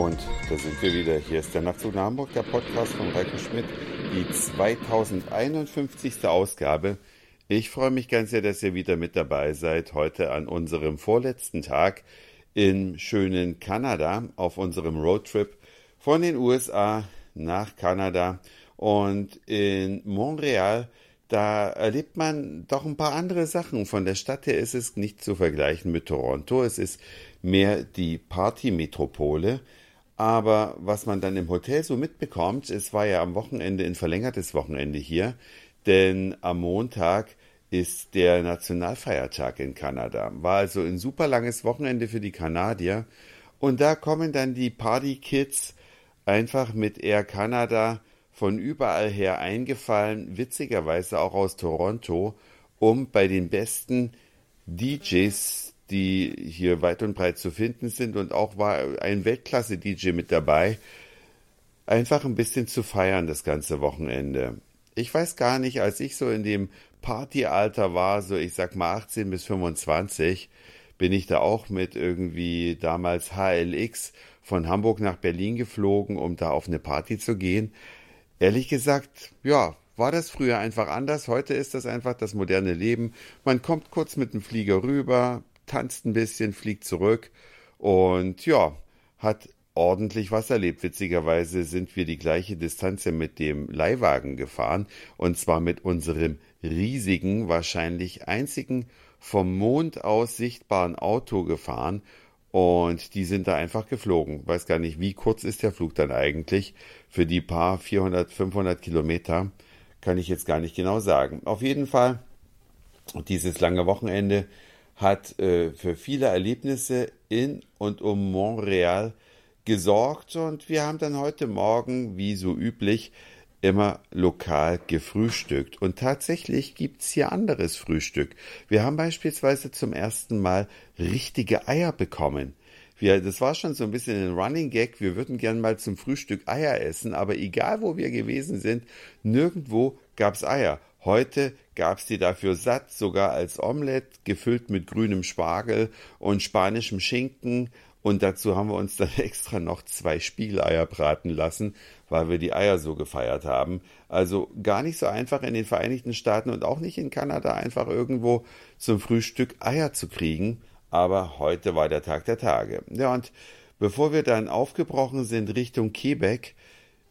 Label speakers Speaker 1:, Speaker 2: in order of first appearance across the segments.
Speaker 1: Und da sind wir wieder. Hier ist der Nachtzug nach Hamburg, der Podcast von Reiko Schmidt, die 2051. Ausgabe. Ich freue mich ganz sehr, dass ihr wieder mit dabei seid, heute an unserem vorletzten Tag im schönen Kanada auf unserem Roadtrip von den USA nach Kanada. Und in Montreal, da erlebt man doch ein paar andere Sachen. Von der Stadt her ist es nicht zu vergleichen mit Toronto. Es ist mehr die Partymetropole. Aber was man dann im Hotel so mitbekommt, es war ja am Wochenende ein verlängertes Wochenende hier, denn am Montag ist der Nationalfeiertag in Kanada. War also ein super langes Wochenende für die Kanadier. Und da kommen dann die Party-Kids einfach mit Air Canada von überall her eingefallen, witzigerweise auch aus Toronto, um bei den besten DJs die hier weit und breit zu finden sind und auch war ein Weltklasse-DJ mit dabei, einfach ein bisschen zu feiern das ganze Wochenende. Ich weiß gar nicht, als ich so in dem Partyalter war, so ich sag mal 18 bis 25, bin ich da auch mit irgendwie damals HLX von Hamburg nach Berlin geflogen, um da auf eine Party zu gehen. Ehrlich gesagt, ja, war das früher einfach anders. Heute ist das einfach das moderne Leben. Man kommt kurz mit dem Flieger rüber, tanzt ein bisschen, fliegt zurück und ja, hat ordentlich was erlebt. Witzigerweise sind wir die gleiche Distanz mit dem Leihwagen gefahren und zwar mit unserem riesigen, wahrscheinlich einzigen vom Mond aus sichtbaren Auto gefahren und die sind da einfach geflogen. Weiß gar nicht, wie kurz ist der Flug dann eigentlich für die paar 400, 500 Kilometer, kann ich jetzt gar nicht genau sagen. Auf jeden Fall dieses lange Wochenende hat äh, für viele Erlebnisse in und um Montreal gesorgt und wir haben dann heute Morgen, wie so üblich, immer lokal gefrühstückt. Und tatsächlich gibt's hier anderes Frühstück. Wir haben beispielsweise zum ersten Mal richtige Eier bekommen. Wir, das war schon so ein bisschen ein Running Gag. Wir würden gern mal zum Frühstück Eier essen, aber egal wo wir gewesen sind, nirgendwo gab's Eier. Heute gab's die dafür satt, sogar als Omelette, gefüllt mit grünem Spargel und spanischem Schinken. Und dazu haben wir uns dann extra noch zwei Spiegeleier braten lassen, weil wir die Eier so gefeiert haben. Also gar nicht so einfach in den Vereinigten Staaten und auch nicht in Kanada einfach irgendwo zum Frühstück Eier zu kriegen. Aber heute war der Tag der Tage. Ja, und bevor wir dann aufgebrochen sind Richtung Quebec,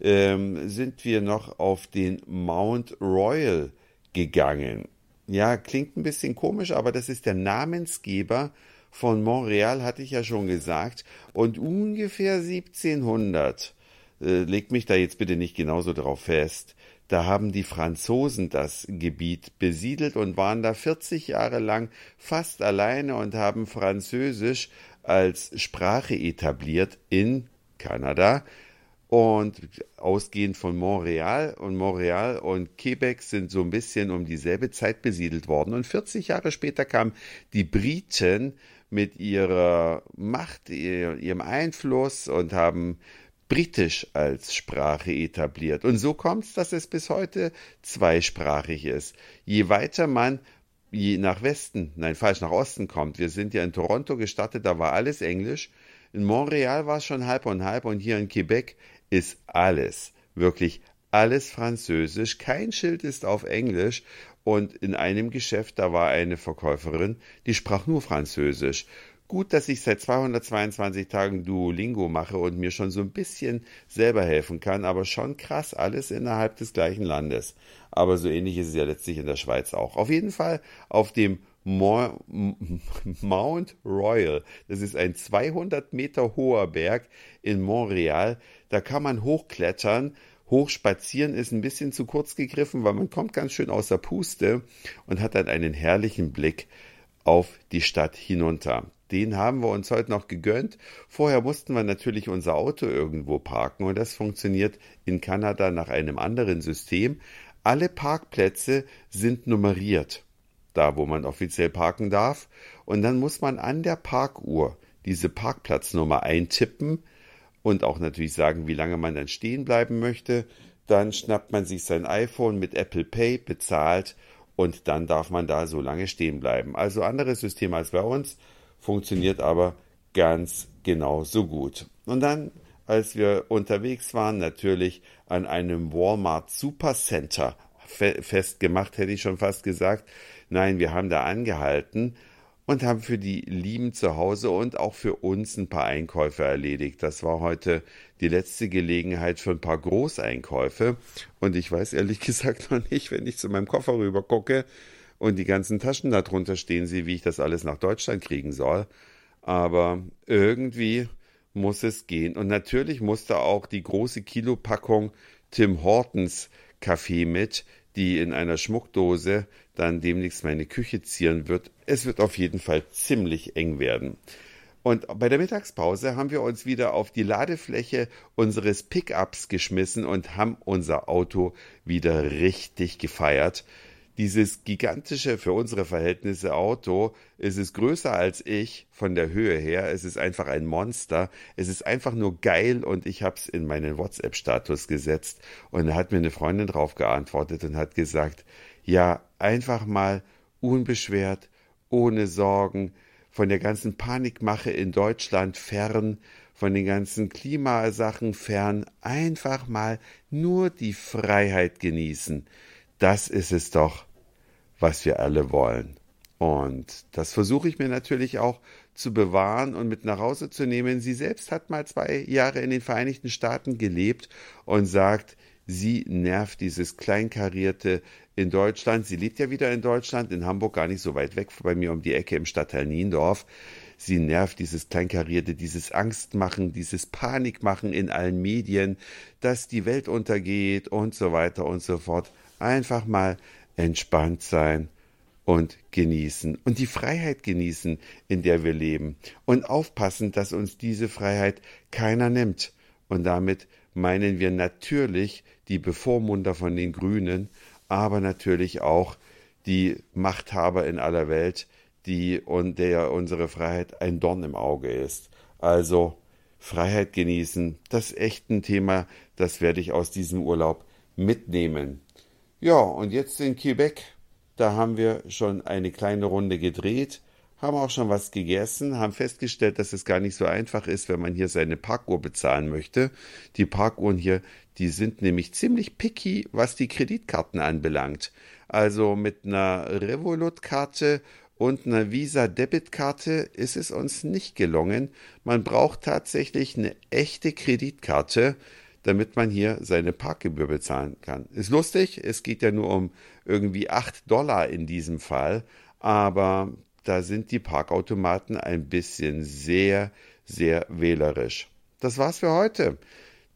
Speaker 1: ähm, sind wir noch auf den Mount Royal gegangen. Ja, klingt ein bisschen komisch, aber das ist der Namensgeber von Montreal, hatte ich ja schon gesagt. Und ungefähr 1700, äh, legt mich da jetzt bitte nicht genauso drauf fest, da haben die Franzosen das Gebiet besiedelt und waren da 40 Jahre lang fast alleine und haben Französisch als Sprache etabliert in Kanada. Und ausgehend von Montreal und Montreal und Quebec sind so ein bisschen um dieselbe Zeit besiedelt worden. Und 40 Jahre später kamen die Briten mit ihrer Macht, ihrem Einfluss und haben Britisch als Sprache etabliert. Und so kommt es, dass es bis heute zweisprachig ist. Je weiter man je nach Westen, nein, falsch, nach Osten kommt. Wir sind ja in Toronto gestartet, da war alles Englisch. In Montreal war es schon halb und halb und hier in Quebec ist alles, wirklich alles Französisch. Kein Schild ist auf Englisch. Und in einem Geschäft, da war eine Verkäuferin, die sprach nur Französisch. Gut, dass ich seit 222 Tagen Duolingo mache und mir schon so ein bisschen selber helfen kann, aber schon krass, alles innerhalb des gleichen Landes. Aber so ähnlich ist es ja letztlich in der Schweiz auch. Auf jeden Fall auf dem Mount Royal. Das ist ein 200 Meter hoher Berg in Montreal. Da kann man hochklettern. Hochspazieren ist ein bisschen zu kurz gegriffen, weil man kommt ganz schön aus der Puste und hat dann einen herrlichen Blick auf die Stadt hinunter. Den haben wir uns heute noch gegönnt. Vorher mussten wir natürlich unser Auto irgendwo parken und das funktioniert in Kanada nach einem anderen System. Alle Parkplätze sind nummeriert da wo man offiziell parken darf. Und dann muss man an der Parkuhr diese Parkplatznummer eintippen und auch natürlich sagen, wie lange man dann stehen bleiben möchte. Dann schnappt man sich sein iPhone mit Apple Pay, bezahlt und dann darf man da so lange stehen bleiben. Also anderes System als bei uns, funktioniert aber ganz genau so gut. Und dann als wir unterwegs waren, natürlich an einem Walmart Supercenter fe festgemacht, hätte ich schon fast gesagt. Nein, wir haben da angehalten und haben für die Lieben zu Hause und auch für uns ein paar Einkäufe erledigt. Das war heute die letzte Gelegenheit für ein paar Großeinkäufe. Und ich weiß ehrlich gesagt noch nicht, wenn ich zu meinem Koffer rüber gucke und die ganzen Taschen darunter stehen sehe, wie ich das alles nach Deutschland kriegen soll. Aber irgendwie muss es gehen. Und natürlich musste auch die große Kilopackung Tim Hortons Kaffee mit, die in einer Schmuckdose dann demnächst meine Küche zieren wird. Es wird auf jeden Fall ziemlich eng werden. Und bei der Mittagspause haben wir uns wieder auf die Ladefläche unseres Pickups geschmissen und haben unser Auto wieder richtig gefeiert dieses gigantische, für unsere Verhältnisse Auto, es ist größer als ich von der Höhe her. Es ist einfach ein Monster. Es ist einfach nur geil und ich habe es in meinen WhatsApp-Status gesetzt und da hat mir eine Freundin drauf geantwortet und hat gesagt, ja, einfach mal unbeschwert, ohne Sorgen, von der ganzen Panikmache in Deutschland fern, von den ganzen Klimasachen fern, einfach mal nur die Freiheit genießen. Das ist es doch, was wir alle wollen. Und das versuche ich mir natürlich auch zu bewahren und mit nach Hause zu nehmen. Sie selbst hat mal zwei Jahre in den Vereinigten Staaten gelebt und sagt, sie nervt dieses Kleinkarierte in Deutschland. Sie lebt ja wieder in Deutschland, in Hamburg, gar nicht so weit weg bei mir um die Ecke im Stadtteil Niendorf. Sie nervt dieses Kleinkarierte, dieses Angstmachen, dieses Panikmachen in allen Medien, dass die Welt untergeht und so weiter und so fort. Einfach mal entspannt sein und genießen und die Freiheit genießen, in der wir leben und aufpassen, dass uns diese Freiheit keiner nimmt. Und damit meinen wir natürlich die Bevormunder von den Grünen, aber natürlich auch die Machthaber in aller Welt, die und der unsere Freiheit ein Dorn im Auge ist. Also Freiheit genießen, das ist echt ein Thema, das werde ich aus diesem Urlaub mitnehmen. Ja, und jetzt in Quebec, da haben wir schon eine kleine Runde gedreht, haben auch schon was gegessen, haben festgestellt, dass es gar nicht so einfach ist, wenn man hier seine Parkuhr bezahlen möchte. Die Parkuhren hier, die sind nämlich ziemlich picky, was die Kreditkarten anbelangt. Also mit einer Revolut-Karte und einer Visa-Debit-Karte ist es uns nicht gelungen. Man braucht tatsächlich eine echte Kreditkarte damit man hier seine Parkgebühr bezahlen kann. Ist lustig, es geht ja nur um irgendwie 8 Dollar in diesem Fall, aber da sind die Parkautomaten ein bisschen sehr, sehr wählerisch. Das war's für heute.